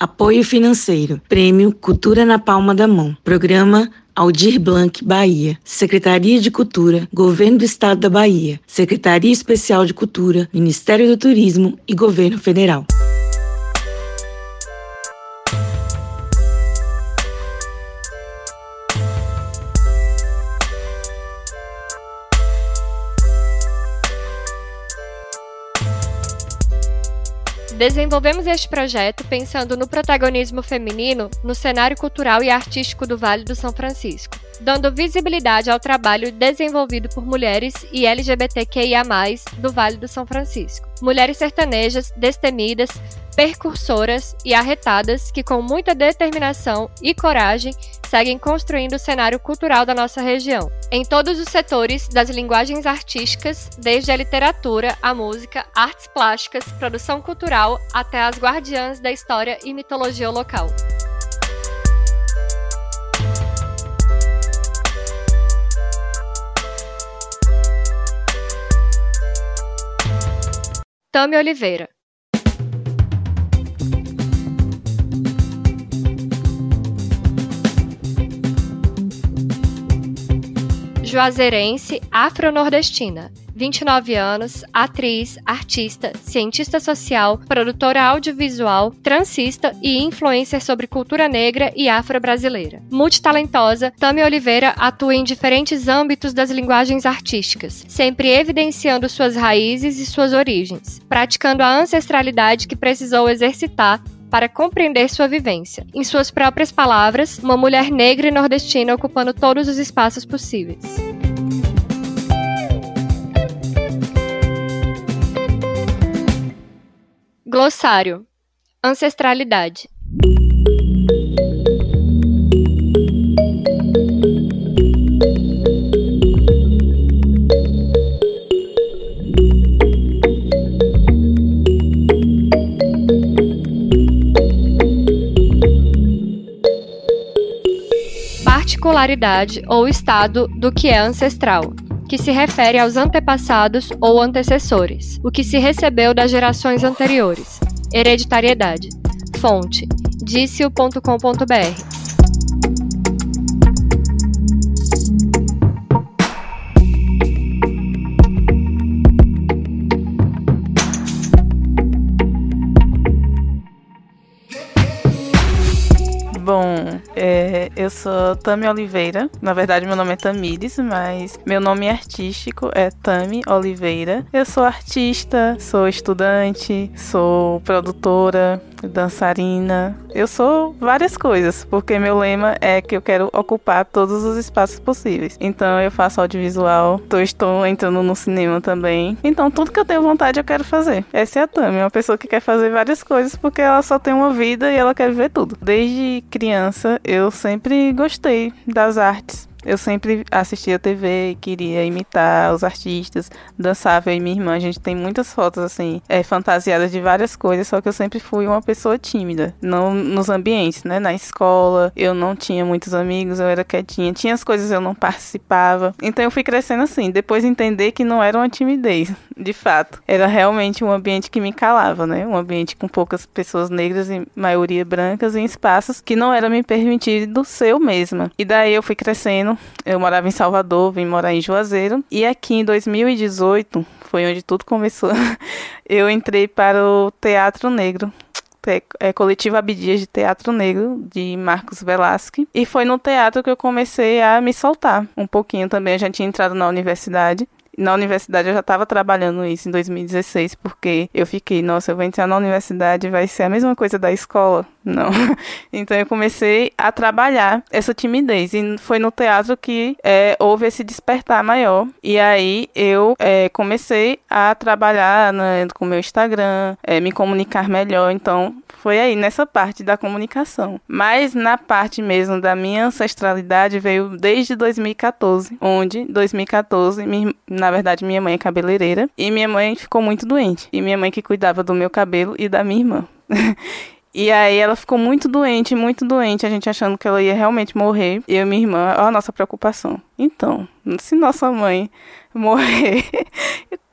Apoio financeiro. Prêmio Cultura na Palma da Mão. Programa Aldir Blanc, Bahia. Secretaria de Cultura, Governo do Estado da Bahia. Secretaria Especial de Cultura, Ministério do Turismo e Governo Federal. Desenvolvemos este projeto pensando no protagonismo feminino no cenário cultural e artístico do Vale do São Francisco, dando visibilidade ao trabalho desenvolvido por mulheres e LGBTQIA+, do Vale do São Francisco. Mulheres sertanejas, destemidas, percursoras e arretadas que, com muita determinação e coragem, seguem construindo o cenário cultural da nossa região, em todos os setores das linguagens artísticas, desde a literatura, a música, artes plásticas, produção cultural, até as guardiãs da história e mitologia local. Tami Oliveira juazeirense afro-nordestina. 29 anos, atriz, artista, cientista social, produtora audiovisual, transista e influencer sobre cultura negra e afro-brasileira. Multitalentosa, Tami Oliveira atua em diferentes âmbitos das linguagens artísticas, sempre evidenciando suas raízes e suas origens, praticando a ancestralidade que precisou exercitar para compreender sua vivência. Em suas próprias palavras, uma mulher negra e nordestina ocupando todos os espaços possíveis. Glossário Ancestralidade particularidade ou estado do que é ancestral, que se refere aos antepassados ou antecessores, o que se recebeu das gerações anteriores. Hereditariedade. Fonte: disse.com.br. eu sou Tami Oliveira. Na verdade, meu nome é Tamires, mas meu nome artístico é Tami Oliveira. Eu sou artista, sou estudante, sou produtora, dançarina. Eu sou várias coisas, porque meu lema é que eu quero ocupar todos os espaços possíveis. Então eu faço audiovisual, tô, estou entrando no cinema também. Então tudo que eu tenho vontade eu quero fazer. Essa é a Tami, uma pessoa que quer fazer várias coisas porque ela só tem uma vida e ela quer ver tudo. Desde criança eu sempre gostei das artes. Eu sempre assistia TV e queria imitar os artistas, dançava eu e minha irmã. A gente tem muitas fotos, assim, é, fantasiadas de várias coisas, só que eu sempre fui uma pessoa tímida. Não nos ambientes, né? Na escola, eu não tinha muitos amigos, eu era quietinha. Tinha as coisas eu não participava. Então eu fui crescendo assim. Depois entender que não era uma timidez, de fato. Era realmente um ambiente que me calava, né? Um ambiente com poucas pessoas negras e maioria brancas em espaços que não era me permitido ser eu mesma. E daí eu fui crescendo eu morava em Salvador, vim morar em Juazeiro. E aqui em 2018, foi onde tudo começou, eu entrei para o Teatro Negro. É, coletivo Abdias de Teatro Negro, de Marcos Velasque. E foi no teatro que eu comecei a me soltar um pouquinho também. Eu já tinha entrado na universidade na universidade eu já estava trabalhando isso em 2016, porque eu fiquei, nossa, eu vou entrar na universidade vai ser a mesma coisa da escola. Não. Então eu comecei a trabalhar essa timidez. E foi no teatro que é, houve esse despertar maior. E aí eu é, comecei a trabalhar né, com o meu Instagram, é, me comunicar melhor. Então foi aí nessa parte da comunicação. Mas na parte mesmo da minha ancestralidade veio desde 2014, onde 2014, na verdade minha mãe é cabeleireira e minha mãe ficou muito doente. E minha mãe que cuidava do meu cabelo e da minha irmã. E aí ela ficou muito doente, muito doente, a gente achando que ela ia realmente morrer. Eu e minha irmã, ó a nossa preocupação. então, se nossa mãe morrer,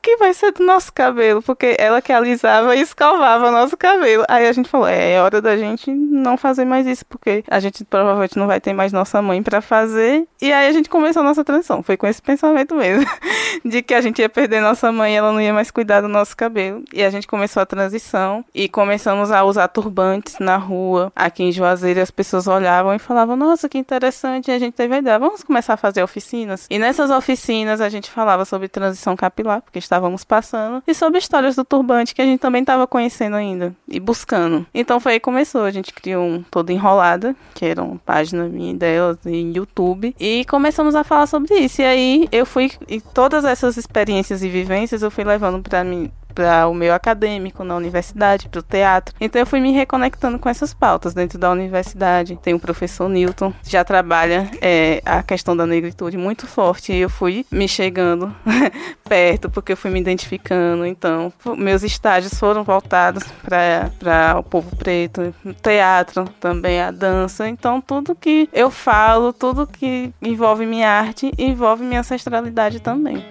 que vai ser do nosso cabelo? Porque ela que alisava e escovava nosso cabelo. Aí a gente falou, é, é hora da gente não fazer mais isso, porque a gente provavelmente não vai ter mais nossa mãe para fazer. E aí a gente começou a nossa transição. Foi com esse pensamento mesmo, de que a gente ia perder nossa mãe ela não ia mais cuidar do nosso cabelo. E a gente começou a transição e começamos a usar turbantes na rua. Aqui em Juazeiro as pessoas olhavam e falavam, nossa, que interessante. E a gente teve a ideia, vamos começar a fazer oficinas. E nessas oficinas a gente falava sobre transição capilar, porque estávamos passando, e sobre histórias do turbante que a gente também estava conhecendo ainda e buscando. Então foi aí que começou, a gente criou um todo enrolada, que era uma página minha dela em YouTube, e começamos a falar sobre isso. E aí eu fui e todas essas experiências e vivências eu fui levando para mim para o meio acadêmico na universidade, para o teatro. Então eu fui me reconectando com essas pautas dentro da universidade. Tem o professor Newton, já trabalha é, a questão da negritude muito forte e eu fui me chegando perto porque eu fui me identificando. Então meus estágios foram voltados para o povo preto, teatro também, a dança. Então tudo que eu falo, tudo que envolve minha arte, envolve minha ancestralidade também.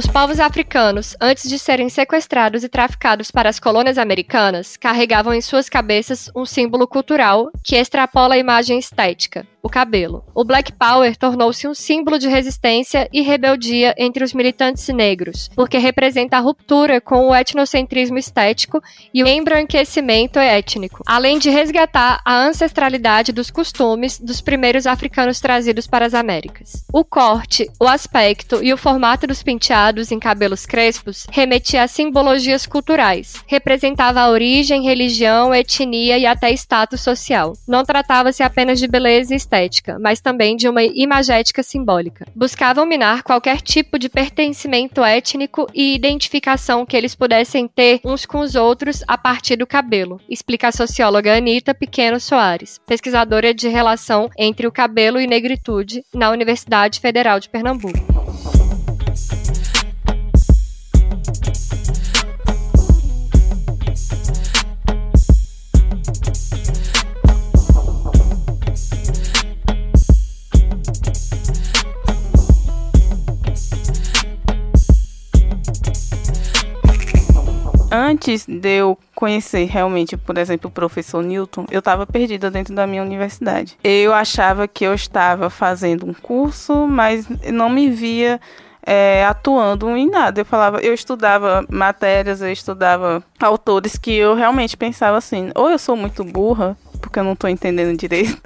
Os povos africanos, antes de serem sequestrados e traficados para as colônias americanas, carregavam em suas cabeças um símbolo cultural que extrapola a imagem estética o cabelo. O Black Power tornou-se um símbolo de resistência e rebeldia entre os militantes negros, porque representa a ruptura com o etnocentrismo estético e o embranquecimento étnico, além de resgatar a ancestralidade dos costumes dos primeiros africanos trazidos para as Américas. O corte, o aspecto e o formato dos penteados em cabelos crespos remetia a simbologias culturais, representava a origem, religião, etnia e até status social. Não tratava-se apenas de beleza e estética, mas também de uma imagética simbólica. Buscavam minar qualquer tipo de pertencimento étnico e identificação que eles pudessem ter uns com os outros a partir do cabelo, explica a socióloga Anita Pequeno Soares, pesquisadora de relação entre o cabelo e negritude na Universidade Federal de Pernambuco. Antes de eu conhecer realmente, por exemplo, o professor Newton, eu estava perdida dentro da minha universidade. Eu achava que eu estava fazendo um curso, mas não me via é, atuando em nada. Eu falava, eu estudava matérias, eu estudava autores que eu realmente pensava assim, ou eu sou muito burra, porque eu não estou entendendo direito,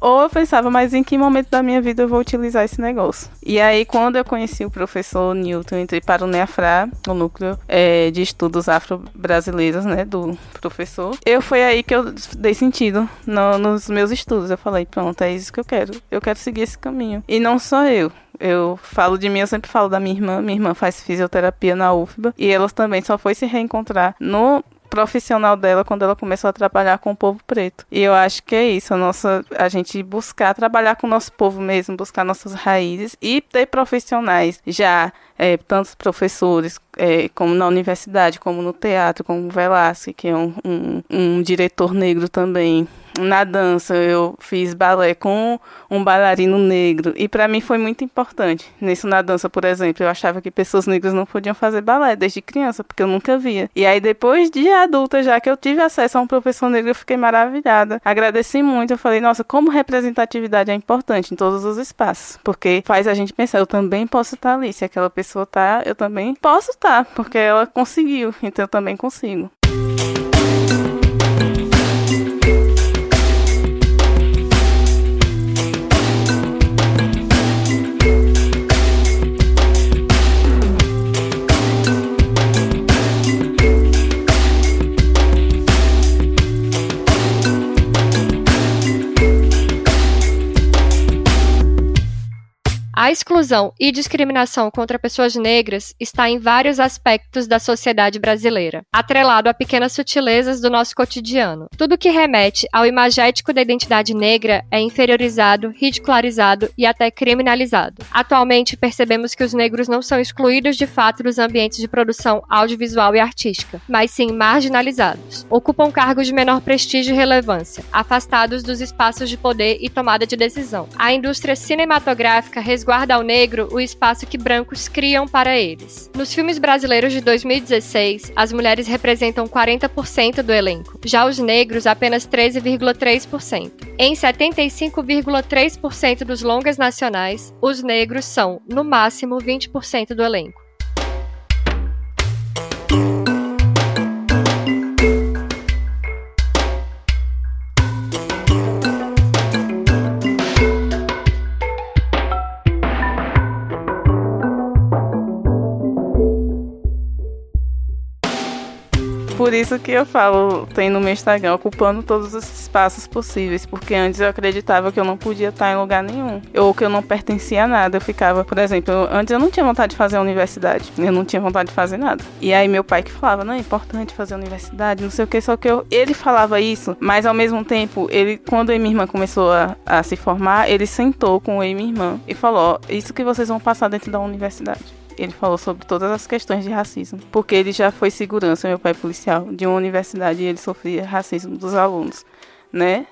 ou eu pensava, mas em que momento da minha vida eu vou utilizar esse negócio? E aí, quando eu conheci o professor Newton, entrei para o NEAFRA, o núcleo é, de estudos afro-brasileiros, né, do professor. Eu foi aí que eu dei sentido no, nos meus estudos. Eu falei, pronto, é isso que eu quero. Eu quero seguir esse caminho. E não só eu. Eu falo de mim, eu sempre falo da minha irmã. Minha irmã faz fisioterapia na UFBA e ela também só foi se reencontrar no profissional dela quando ela começou a trabalhar com o povo preto. E eu acho que é isso, a nossa a gente buscar trabalhar com o nosso povo mesmo, buscar nossas raízes e ter profissionais já é, tantos professores é, como na universidade, como no teatro, como o Velasque, que é um, um, um diretor negro também, na dança eu fiz balé com um bailarino negro e para mim foi muito importante. Nisso na dança, por exemplo, eu achava que pessoas negras não podiam fazer balé desde criança, porque eu nunca via. E aí depois de adulta, já que eu tive acesso a um professor negro, eu fiquei maravilhada. Agradeci muito, eu falei, nossa, como representatividade é importante em todos os espaços, porque faz a gente pensar, eu também posso estar ali, se aquela pessoa tá, eu também posso estar, porque ela conseguiu, então eu também consigo. A exclusão e discriminação contra pessoas negras está em vários aspectos da sociedade brasileira, atrelado a pequenas sutilezas do nosso cotidiano. Tudo que remete ao imagético da identidade negra é inferiorizado, ridicularizado e até criminalizado. Atualmente, percebemos que os negros não são excluídos de fato dos ambientes de produção audiovisual e artística, mas sim marginalizados. Ocupam cargos de menor prestígio e relevância, afastados dos espaços de poder e tomada de decisão. A indústria cinematográfica resguarda ao negro o espaço que brancos criam para eles. Nos filmes brasileiros de 2016, as mulheres representam 40% do elenco, já os negros apenas 13,3%. Em 75,3% dos longas nacionais, os negros são, no máximo, 20% do elenco. Por isso que eu falo, tem no meu Instagram, ocupando todos os espaços possíveis, porque antes eu acreditava que eu não podia estar em lugar nenhum, ou que eu não pertencia a nada. Eu ficava, por exemplo, eu, antes eu não tinha vontade de fazer a universidade, eu não tinha vontade de fazer nada. E aí meu pai que falava, não é importante fazer a universidade, não sei o que, só que eu, ele falava isso, mas ao mesmo tempo, ele, quando e minha irmã começou a, a se formar, ele sentou com e minha irmã e falou, isso que vocês vão passar dentro da universidade ele falou sobre todas as questões de racismo, porque ele já foi segurança, meu pai policial, de uma universidade e ele sofria racismo dos alunos, né?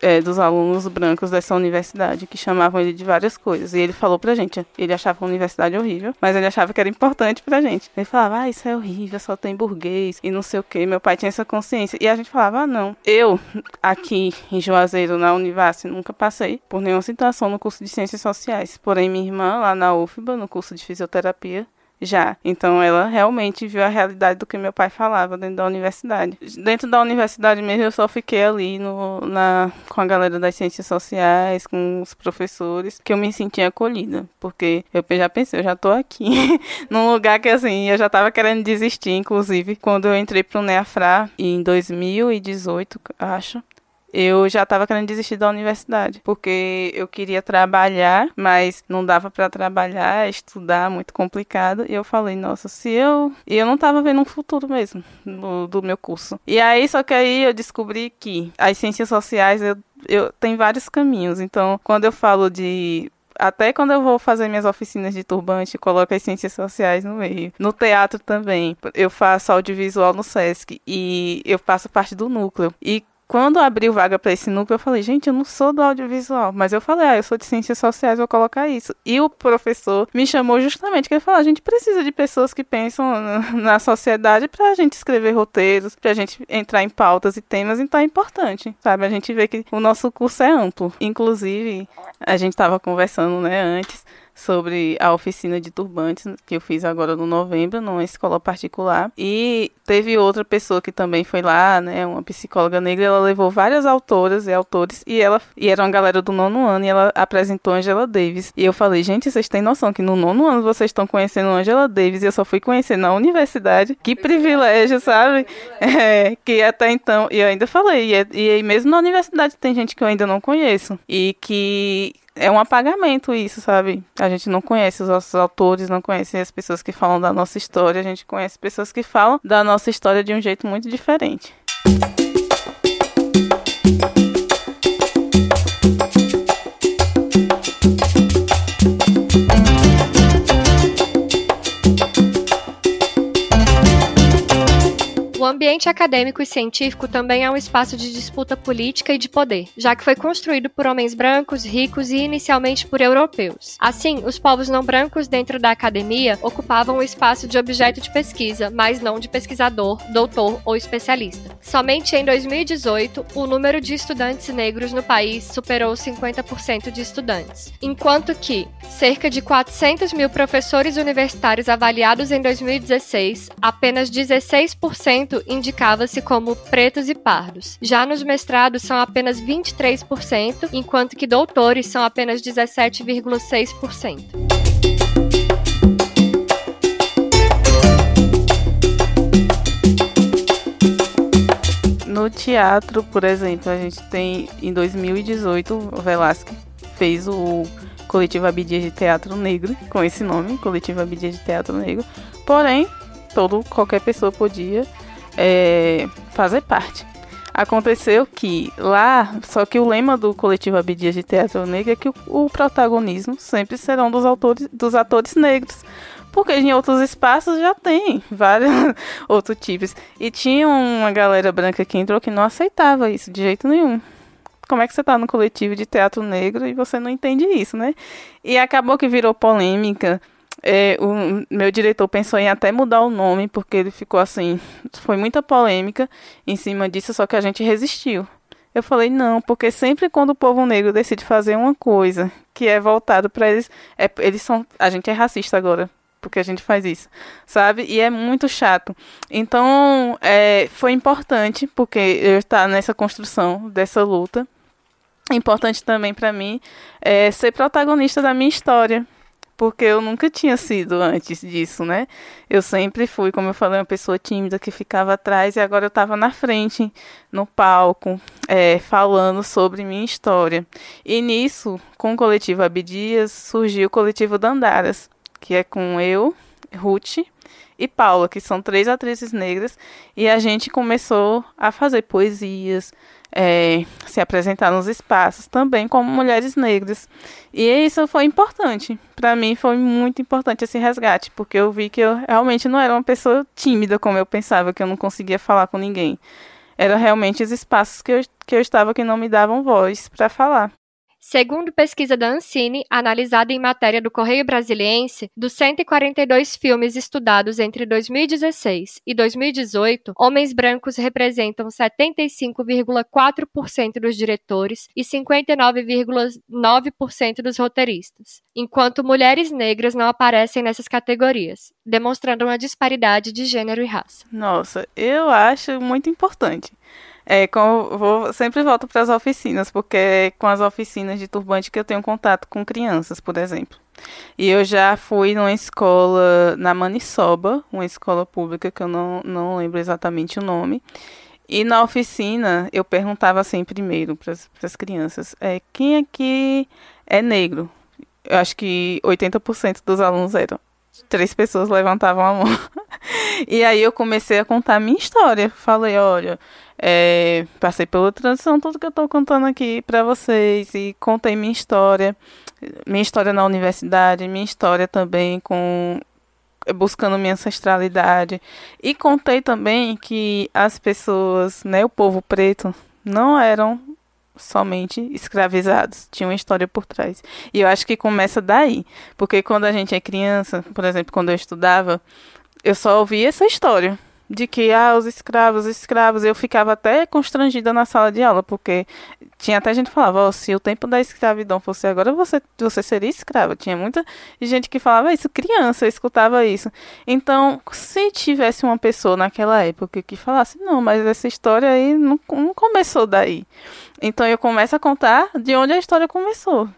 É, dos alunos brancos dessa universidade, que chamavam ele de várias coisas. E ele falou pra gente, ele achava a universidade horrível, mas ele achava que era importante pra gente. Ele falava, ah, isso é horrível, só tem burguês e não sei o que. Meu pai tinha essa consciência. E a gente falava, ah, não. Eu, aqui em Juazeiro, na Univasf, nunca passei por nenhuma situação no curso de Ciências Sociais. Porém, minha irmã, lá na UFBA, no curso de Fisioterapia, já. Então ela realmente viu a realidade do que meu pai falava dentro da universidade. Dentro da universidade mesmo eu só fiquei ali no, na, com a galera das ciências sociais, com os professores, que eu me sentia acolhida. Porque eu já pensei, eu já tô aqui, num lugar que assim, eu já tava querendo desistir, inclusive, quando eu entrei pro NEAFRA em 2018, acho eu já estava querendo desistir da universidade, porque eu queria trabalhar, mas não dava para trabalhar, estudar, muito complicado. E eu falei, nossa, se eu. E eu não estava vendo um futuro mesmo do, do meu curso. E aí, só que aí eu descobri que as ciências sociais, eu, eu tem vários caminhos. Então, quando eu falo de até quando eu vou fazer minhas oficinas de turbante, coloco as ciências sociais no meio. No teatro também, eu faço audiovisual no SESC e eu faço parte do núcleo. E quando abriu vaga para esse núcleo, eu falei, gente, eu não sou do audiovisual. Mas eu falei, ah, eu sou de ciências sociais, vou colocar isso. E o professor me chamou justamente, que ele falou, a gente precisa de pessoas que pensam na sociedade para a gente escrever roteiros, para a gente entrar em pautas e temas, então é importante, sabe? A gente vê que o nosso curso é amplo. Inclusive, a gente estava conversando, né, antes, sobre a oficina de turbantes que eu fiz agora no novembro, numa escola particular. E teve outra pessoa que também foi lá, né, uma psicóloga negra, ela levou várias autoras e autores e ela e era uma galera do nono ano e ela apresentou Angela Davis. E eu falei, gente, vocês têm noção que no nono ano vocês estão conhecendo Angela Davis e eu só fui conhecer na universidade. Que privilégio, sabe? É, que até então, e eu ainda falei, e, e mesmo na universidade tem gente que eu ainda não conheço e que é um apagamento isso, sabe? A gente não conhece os nossos autores, não conhece as pessoas que falam da nossa história, a gente conhece pessoas que falam da nossa história de um jeito muito diferente. Ambiente acadêmico e científico também é um espaço de disputa política e de poder, já que foi construído por homens brancos, ricos e inicialmente por europeus. Assim, os povos não brancos dentro da academia ocupavam o espaço de objeto de pesquisa, mas não de pesquisador, doutor ou especialista. Somente em 2018, o número de estudantes negros no país superou 50% de estudantes, enquanto que cerca de 400 mil professores universitários avaliados em 2016, apenas 16% indicava-se como pretos e pardos. Já nos mestrados são apenas 23%, enquanto que doutores são apenas 17,6%. No teatro, por exemplo, a gente tem em 2018 o Velasquez fez o Coletivo Abidias de Teatro Negro, com esse nome, Coletivo Abidias de Teatro Negro. Porém, todo qualquer pessoa podia é, fazer parte. Aconteceu que lá, só que o lema do coletivo Abdias de Teatro Negro é que o, o protagonismo sempre serão dos autores, dos atores negros. Porque em outros espaços já tem vários outros tipos. E tinha uma galera branca que entrou que não aceitava isso de jeito nenhum. Como é que você tá no coletivo de teatro negro e você não entende isso, né? E acabou que virou polêmica é, o meu diretor pensou em até mudar o nome, porque ele ficou assim. Foi muita polêmica em cima disso, só que a gente resistiu. Eu falei, não, porque sempre quando o povo negro decide fazer uma coisa que é voltado para eles, é, eles são. A gente é racista agora, porque a gente faz isso, sabe? E é muito chato. Então, é, foi importante, porque eu estar nessa construção dessa luta. Importante também para mim é ser protagonista da minha história, porque eu nunca tinha sido antes disso, né? Eu sempre fui, como eu falei, uma pessoa tímida que ficava atrás e agora eu estava na frente, no palco, é, falando sobre minha história. E nisso, com o coletivo Abdias, surgiu o coletivo Dandaras, que é com eu, Ruth e Paula, que são três atrizes negras, e a gente começou a fazer poesias, é, se apresentar nos espaços também como mulheres negras. E isso foi importante. Para mim foi muito importante esse resgate, porque eu vi que eu realmente não era uma pessoa tímida como eu pensava, que eu não conseguia falar com ninguém. Era realmente os espaços que eu, que eu estava que não me davam voz para falar. Segundo pesquisa da Ancine, analisada em matéria do Correio Brasiliense, dos 142 filmes estudados entre 2016 e 2018, homens brancos representam 75,4% dos diretores e 59,9% dos roteiristas, enquanto mulheres negras não aparecem nessas categorias, demonstrando uma disparidade de gênero e raça. Nossa, eu acho muito importante. É, vou, sempre volto para as oficinas, porque é com as oficinas de turbante que eu tenho contato com crianças, por exemplo. E eu já fui numa escola na Maniçoba, uma escola pública que eu não, não lembro exatamente o nome. E na oficina eu perguntava assim primeiro para as crianças: é, quem aqui é negro? Eu acho que 80% dos alunos eram. Três pessoas levantavam a mão. e aí eu comecei a contar a minha história. Falei: olha, é, passei pela transição, tudo que eu estou contando aqui para vocês e contei minha história, minha história na universidade, minha história também com buscando minha ancestralidade e contei também que as pessoas, né, o povo preto, não eram somente escravizados, tinha uma história por trás. E eu acho que começa daí, porque quando a gente é criança, por exemplo, quando eu estudava, eu só ouvia essa história de que ah, os escravos, os escravos, eu ficava até constrangida na sala de aula, porque tinha até gente que falava, oh, se o tempo da escravidão fosse agora, você, você seria escrava. Tinha muita gente que falava isso, criança, eu escutava isso. Então, se tivesse uma pessoa naquela época que falasse, não, mas essa história aí não, não começou daí. Então eu começo a contar de onde a história começou.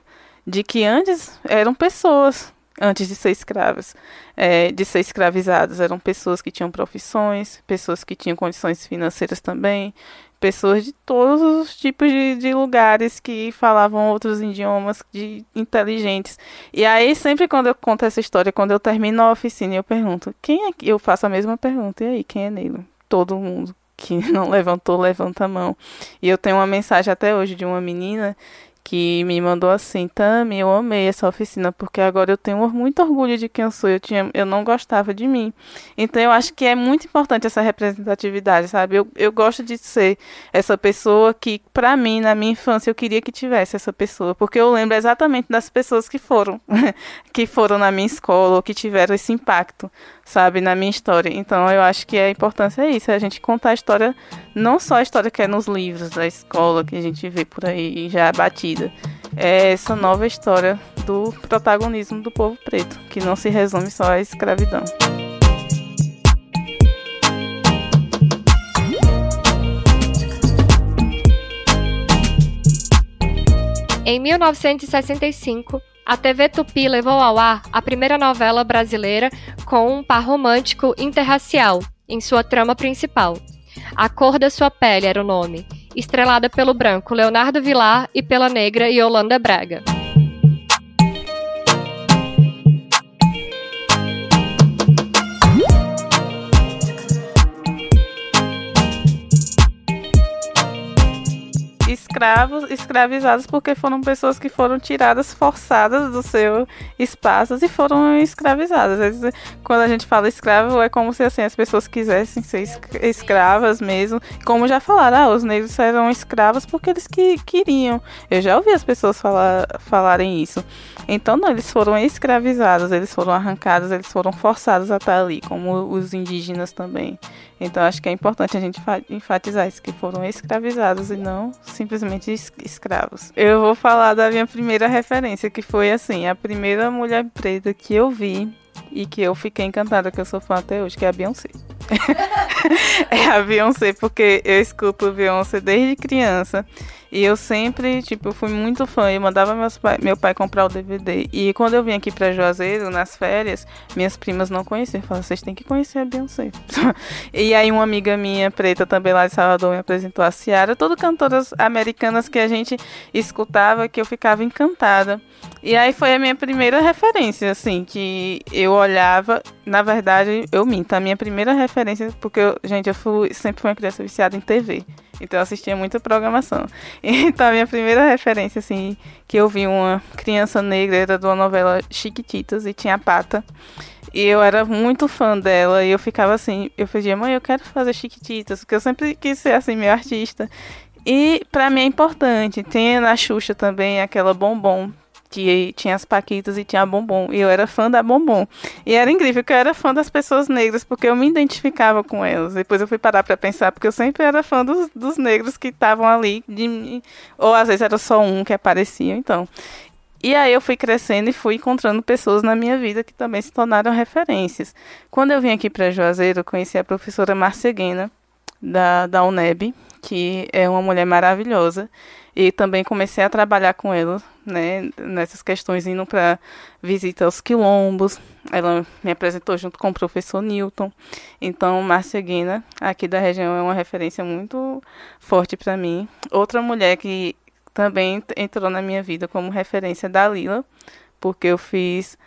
De que antes eram pessoas antes de ser escravas, é, de ser escravizados. Eram pessoas que tinham profissões, pessoas que tinham condições financeiras também, pessoas de todos os tipos de, de lugares que falavam outros idiomas, de inteligentes. E aí, sempre quando eu conto essa história, quando eu termino a oficina, eu pergunto, quem é que... Eu faço a mesma pergunta, e aí, quem é negro? Todo mundo que não levantou, levanta a mão. E eu tenho uma mensagem até hoje de uma menina que me mandou assim, Tami, eu amei essa oficina, porque agora eu tenho muito orgulho de quem eu sou, eu, tinha, eu não gostava de mim. Então eu acho que é muito importante essa representatividade, sabe? Eu, eu gosto de ser essa pessoa que, para mim, na minha infância, eu queria que tivesse essa pessoa, porque eu lembro exatamente das pessoas que foram, que foram na minha escola, ou que tiveram esse impacto, sabe, na minha história. Então eu acho que a importância é isso, é a gente contar a história, não só a história que é nos livros da escola, que a gente vê por aí já batida, é essa nova história do protagonismo do povo preto, que não se resume só à escravidão. Em 1965, a TV Tupi levou ao ar a primeira novela brasileira com um par romântico interracial em sua trama principal. A Cor da Sua Pele era o nome, estrelada pelo branco Leonardo Vilar e pela negra Yolanda Braga. Escravos, escravizados porque foram pessoas que foram tiradas, forçadas do seu espaço e foram escravizadas. Vezes, quando a gente fala escravo, é como se assim as pessoas quisessem ser escravas mesmo. Como já falaram, ah, os negros eram escravos porque eles que queriam. Eu já ouvi as pessoas falar, falarem isso. Então, não, eles foram escravizados, eles foram arrancados, eles foram forçados a estar ali, como os indígenas também. Então, acho que é importante a gente enfatizar isso, que foram escravizados e não simplesmente escravos. Eu vou falar da minha primeira referência, que foi assim, a primeira mulher preta que eu vi e que eu fiquei encantada, que eu sou fã até hoje, que é a Beyoncé. é a Beyoncé, porque eu escuto Beyoncé desde criança. E eu sempre, tipo, fui muito fã. Eu mandava meus pai, meu pai comprar o DVD. E quando eu vim aqui pra Juazeiro, nas férias, minhas primas não conheciam. Falei, vocês têm que conhecer a Beyoncé. e aí uma amiga minha, preta, também lá de Salvador, me apresentou a Ciara. Todas cantoras americanas que a gente escutava, que eu ficava encantada. E aí foi a minha primeira referência, assim, que eu olhava. Na verdade, eu minto. A minha primeira referência, porque, eu, gente, eu fui, sempre fui uma criança viciada em TV. Então eu assistia muita programação. Então a minha primeira referência, assim, que eu vi uma criança negra era de uma novela Chiquititas e tinha a Pata. E eu era muito fã dela e eu ficava assim, eu pedia, mãe, eu quero fazer Chiquititas, porque eu sempre quis ser assim, meu artista. E para mim é importante. Tem na Xuxa também aquela bombom que tinha as Paquitas e tinha a Bombom. E eu era fã da Bombom. E era incrível que eu era fã das pessoas negras, porque eu me identificava com elas. Depois eu fui parar para pensar, porque eu sempre era fã dos, dos negros que estavam ali. De, ou às vezes era só um que aparecia, então. E aí eu fui crescendo e fui encontrando pessoas na minha vida que também se tornaram referências. Quando eu vim aqui para Juazeiro, eu conheci a professora Marcia Guena, da, da UNEB, que é uma mulher maravilhosa. E também comecei a trabalhar com ela, né, nessas questões, indo para visita aos quilombos. Ela me apresentou junto com o professor Newton. Então, Márcia Guina, aqui da região, é uma referência muito forte para mim. Outra mulher que também entrou na minha vida como referência da Lila, porque eu fiz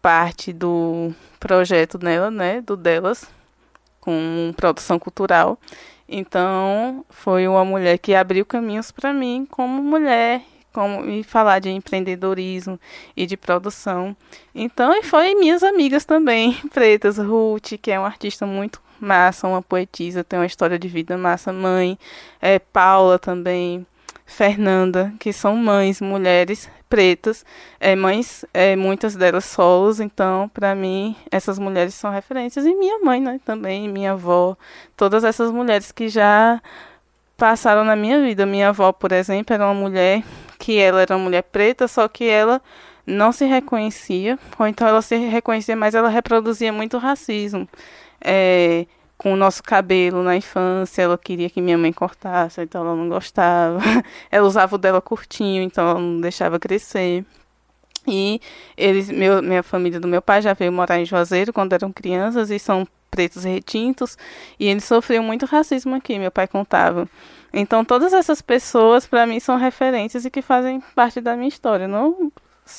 parte do projeto dela, né, do delas, com produção cultural. Então, foi uma mulher que abriu caminhos para mim como mulher, como e falar de empreendedorismo e de produção. Então, e foi minhas amigas também, pretas, Ruth, que é uma artista muito massa, uma poetisa, tem uma história de vida massa, mãe, é Paula também, Fernanda, que são mães, mulheres pretas, é, mães, é, muitas delas solos, então, para mim, essas mulheres são referências. E minha mãe, né, também, minha avó, todas essas mulheres que já passaram na minha vida. Minha avó, por exemplo, era uma mulher que ela era uma mulher preta, só que ela não se reconhecia, ou então ela se reconhecia, mas ela reproduzia muito racismo. É, com o nosso cabelo na infância, ela queria que minha mãe cortasse, então ela não gostava. ela usava o dela curtinho, então ela não deixava crescer. E eles, meu, minha família do meu pai já veio morar em Juazeiro quando eram crianças e são pretos retintos e eles sofriam muito racismo aqui, meu pai contava. Então todas essas pessoas para mim são referências e que fazem parte da minha história, não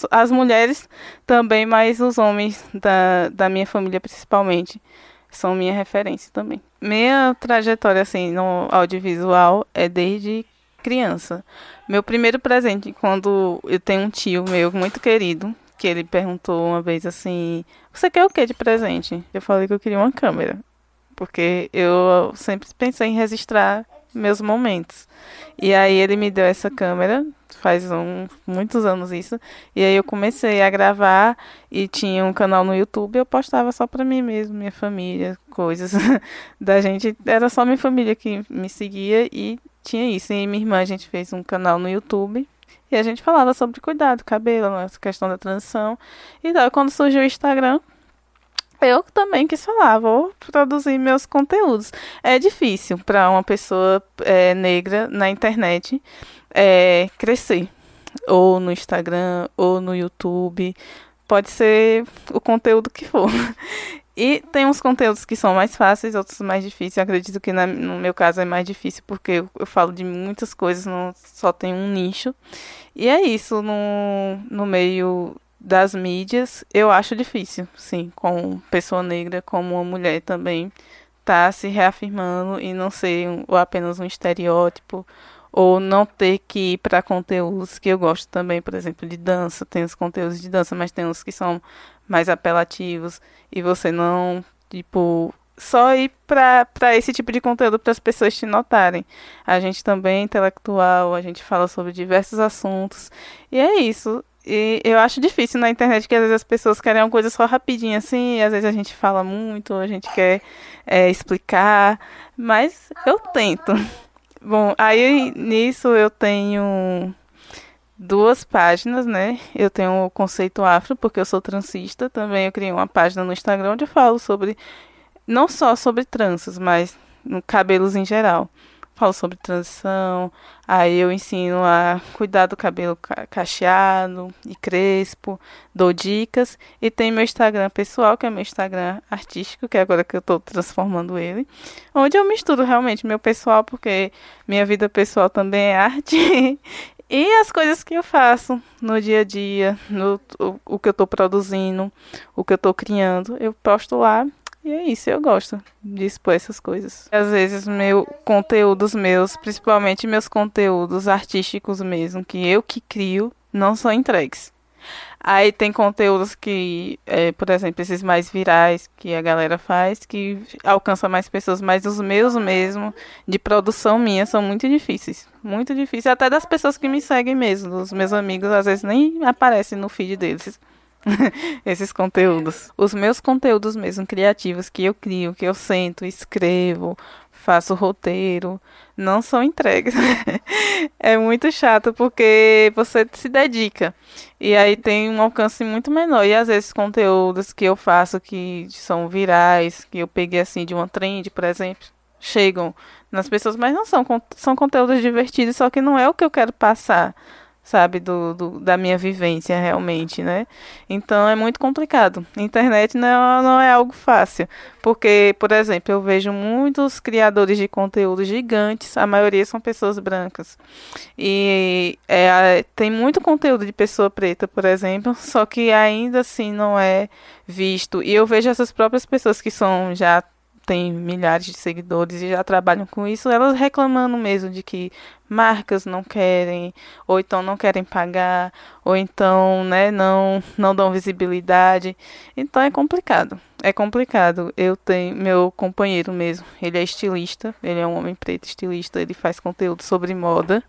as mulheres também, mas os homens da, da minha família principalmente são minha referência também. Minha trajetória assim no audiovisual é desde criança. Meu primeiro presente quando eu tenho um tio meu muito querido, que ele perguntou uma vez assim: "Você quer o que de presente?" Eu falei que eu queria uma câmera, porque eu sempre pensei em registrar meus momentos. E aí ele me deu essa câmera, faz um, muitos anos isso. E aí eu comecei a gravar e tinha um canal no YouTube, eu postava só pra mim mesmo, minha família, coisas da gente. Era só minha família que me seguia e tinha isso. E minha irmã, a gente fez um canal no YouTube. E a gente falava sobre cuidado, cabelo, essa questão da transição. E daí, quando surgiu o Instagram, eu também quis falar, vou produzir meus conteúdos. É difícil para uma pessoa é, negra na internet é, crescer, ou no Instagram, ou no YouTube. Pode ser o conteúdo que for. E tem uns conteúdos que são mais fáceis, outros mais difíceis. Eu acredito que na, no meu caso é mais difícil porque eu, eu, falo de muitas coisas, não só tem um nicho. E é isso, no, no meio das mídias, eu acho difícil, sim, com pessoa negra, como uma mulher também, tá se reafirmando e não ser um, ou apenas um estereótipo ou não ter que ir para conteúdos que eu gosto também, por exemplo, de dança. Tem os conteúdos de dança, mas tem uns que são mais apelativos e você não, tipo, só ir para esse tipo de conteúdo para as pessoas te notarem. A gente também é intelectual, a gente fala sobre diversos assuntos. E é isso. E eu acho difícil na internet que às vezes as pessoas querem uma coisa só rapidinho assim, às vezes a gente fala muito, a gente quer é, explicar, mas eu tento. Bom, aí nisso eu tenho duas páginas, né? Eu tenho o conceito afro, porque eu sou transista. Também eu criei uma página no Instagram onde eu falo sobre, não só sobre tranças, mas cabelos em geral. Falo sobre transição, aí eu ensino a cuidar do cabelo cacheado e crespo, dou dicas. E tem meu Instagram pessoal, que é meu Instagram artístico, que é agora que eu estou transformando ele, onde eu misturo realmente meu pessoal, porque minha vida pessoal também é arte. E as coisas que eu faço no dia a dia, no, o, o que eu estou produzindo, o que eu estou criando, eu posto lá. E é isso, eu gosto de expor essas coisas. Às vezes, meu conteúdos meus, principalmente meus conteúdos artísticos mesmo, que eu que crio, não são entregues. Aí tem conteúdos que, é, por exemplo, esses mais virais que a galera faz, que alcança mais pessoas, mas os meus mesmo, de produção minha, são muito difíceis. Muito difíceis. Até das pessoas que me seguem mesmo. Os meus amigos, às vezes, nem aparecem no feed deles. esses conteúdos. Os meus conteúdos mesmo criativos que eu crio, que eu sento, escrevo, faço roteiro, não são entregues. é muito chato porque você se dedica e aí tem um alcance muito menor. E às vezes conteúdos que eu faço que são virais, que eu peguei assim de uma trend, por exemplo, chegam nas pessoas, mas não são são conteúdos divertidos, só que não é o que eu quero passar sabe, do, do, da minha vivência realmente, né? Então é muito complicado. Internet não, não é algo fácil, porque, por exemplo, eu vejo muitos criadores de conteúdo gigantes, a maioria são pessoas brancas, e é, tem muito conteúdo de pessoa preta, por exemplo, só que ainda assim não é visto. E eu vejo essas próprias pessoas que são já tem milhares de seguidores e já trabalham com isso, elas reclamando mesmo de que marcas não querem, ou então não querem pagar, ou então, né, não não dão visibilidade. Então é complicado. É complicado. Eu tenho meu companheiro mesmo, ele é estilista, ele é um homem preto estilista, ele faz conteúdo sobre moda.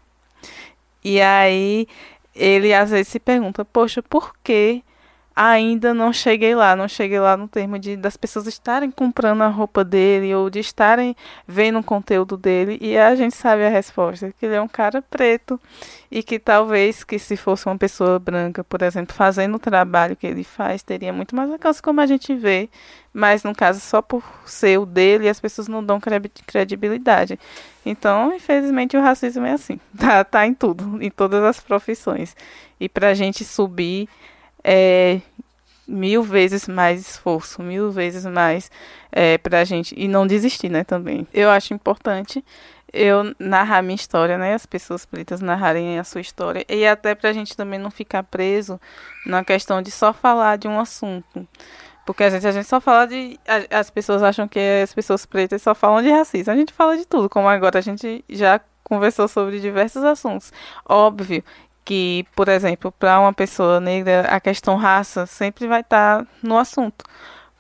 E aí ele às vezes se pergunta: "Poxa, por que ainda não cheguei lá, não cheguei lá no termo de das pessoas estarem comprando a roupa dele ou de estarem vendo o conteúdo dele e a gente sabe a resposta, que ele é um cara preto e que talvez que se fosse uma pessoa branca, por exemplo, fazendo o trabalho que ele faz, teria muito mais alcance como a gente vê, mas no caso só por ser o dele as pessoas não dão credibilidade. Então, infelizmente o racismo é assim, tá, tá em tudo, em todas as profissões. E pra gente subir é mil vezes mais esforço, mil vezes mais é, pra gente. E não desistir, né, também. Eu acho importante eu narrar minha história, né? As pessoas pretas narrarem a sua história. E até pra gente também não ficar preso na questão de só falar de um assunto. Porque a gente, a gente só fala de. As pessoas acham que as pessoas pretas só falam de racismo. A gente fala de tudo, como agora a gente já conversou sobre diversos assuntos. Óbvio que, por exemplo, para uma pessoa negra, a questão raça sempre vai estar tá no assunto.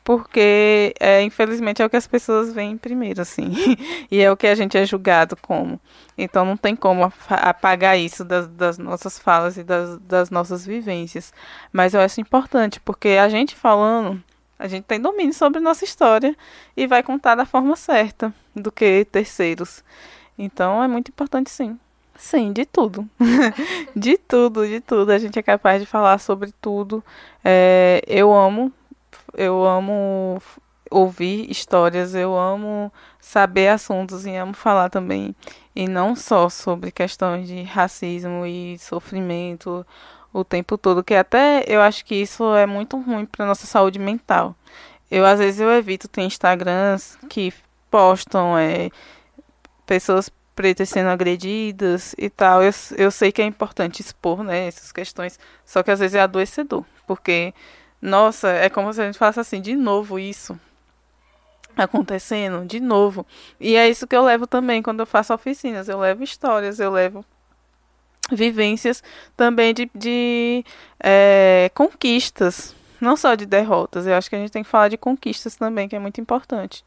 Porque, é, infelizmente, é o que as pessoas veem primeiro, assim. e é o que a gente é julgado como. Então, não tem como apagar isso das, das nossas falas e das, das nossas vivências. Mas eu acho importante, porque a gente falando, a gente tem domínio sobre nossa história e vai contar da forma certa do que terceiros. Então, é muito importante, sim. Sim, de tudo. de tudo, de tudo. A gente é capaz de falar sobre tudo. É, eu amo, eu amo ouvir histórias, eu amo saber assuntos e amo falar também. E não só sobre questões de racismo e sofrimento o tempo todo, que até eu acho que isso é muito ruim para nossa saúde mental. Eu às vezes eu evito ter Instagrams que postam é, pessoas pretas sendo agredidas e tal. Eu, eu sei que é importante expor, né, essas questões, só que às vezes é adoecedor, porque, nossa, é como se a gente falasse assim, de novo isso. acontecendo de novo. E é isso que eu levo também quando eu faço oficinas. Eu levo histórias, eu levo vivências também de, de é, conquistas, não só de derrotas. Eu acho que a gente tem que falar de conquistas também, que é muito importante.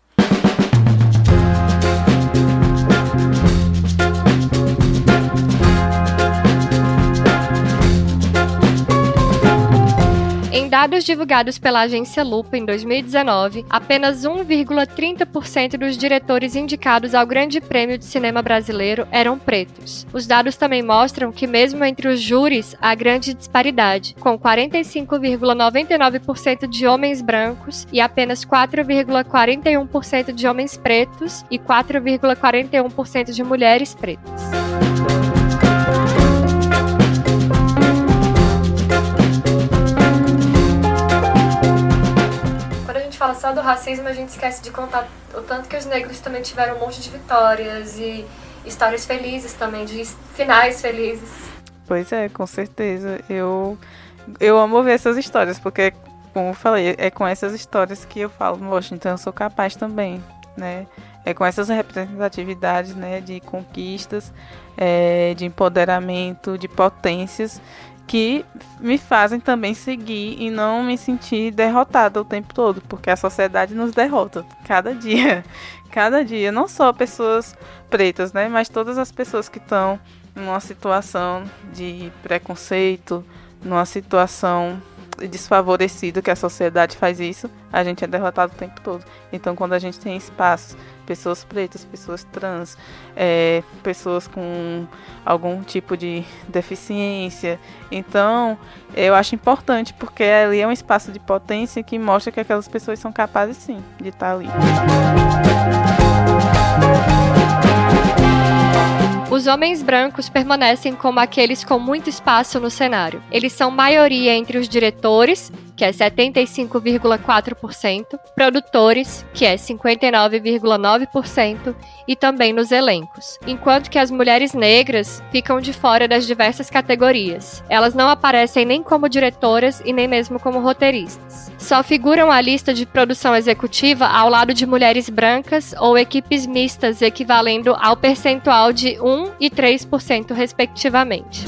Em dados divulgados pela agência Lupa em 2019, apenas 1,30% dos diretores indicados ao Grande Prêmio de Cinema Brasileiro eram pretos. Os dados também mostram que, mesmo entre os júris, há grande disparidade, com 45,99% de homens brancos e apenas 4,41% de homens pretos e 4,41% de mulheres pretas. Fala só do racismo, a gente esquece de contar o tanto que os negros também tiveram um monte de vitórias e histórias felizes também, de finais felizes. Pois é, com certeza. Eu, eu amo ver essas histórias, porque, como eu falei, é com essas histórias que eu falo, poxa, então eu sou capaz também, né? É com essas representatividades, né, de conquistas, é, de empoderamento, de potências que me fazem também seguir e não me sentir derrotada o tempo todo, porque a sociedade nos derrota cada dia, cada dia, não só pessoas pretas, né, mas todas as pessoas que estão numa situação de preconceito, numa situação desfavorecido que a sociedade faz isso, a gente é derrotado o tempo todo. Então, quando a gente tem espaços, pessoas pretas, pessoas trans, é, pessoas com algum tipo de deficiência, então eu acho importante porque ali é um espaço de potência que mostra que aquelas pessoas são capazes sim de estar ali. Os homens brancos permanecem como aqueles com muito espaço no cenário. Eles são maioria entre os diretores, que é 75,4%, produtores, que é 59,9%, e também nos elencos, enquanto que as mulheres negras ficam de fora das diversas categorias. Elas não aparecem nem como diretoras e nem mesmo como roteiristas. Só figuram a lista de produção executiva ao lado de mulheres brancas ou equipes mistas, equivalendo ao percentual de 1 e 3%, respectivamente.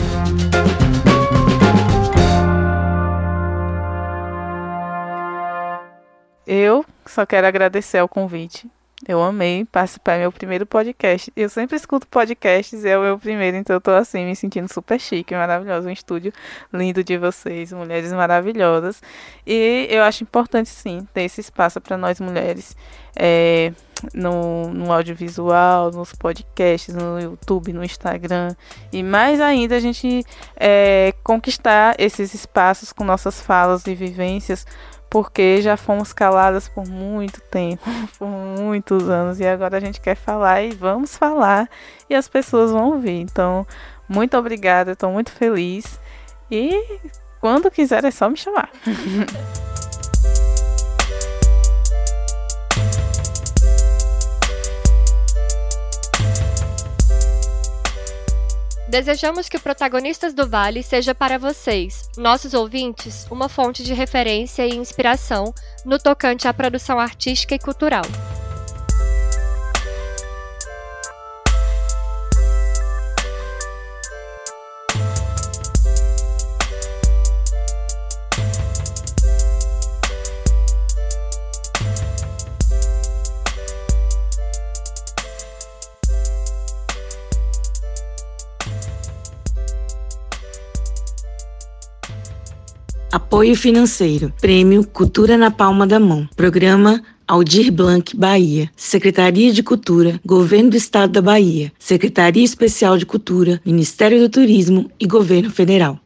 Eu só quero agradecer ao convite. Eu amei participar do meu primeiro podcast. Eu sempre escuto podcasts é o meu primeiro, então eu tô assim, me sentindo super chique, maravilhoso. Um estúdio lindo de vocês, mulheres maravilhosas. E eu acho importante, sim, ter esse espaço para nós mulheres é, no, no audiovisual, nos podcasts, no YouTube, no Instagram. E mais ainda, a gente é, conquistar esses espaços com nossas falas e vivências porque já fomos caladas por muito tempo, por muitos anos, e agora a gente quer falar e vamos falar e as pessoas vão ouvir. Então, muito obrigada, estou muito feliz e quando quiser é só me chamar. Desejamos que o Protagonistas do Vale seja para vocês, nossos ouvintes, uma fonte de referência e inspiração no tocante à produção artística e cultural. Apoio financeiro. Prêmio Cultura na Palma da Mão. Programa Aldir Blanc, Bahia. Secretaria de Cultura, Governo do Estado da Bahia. Secretaria Especial de Cultura, Ministério do Turismo e Governo Federal.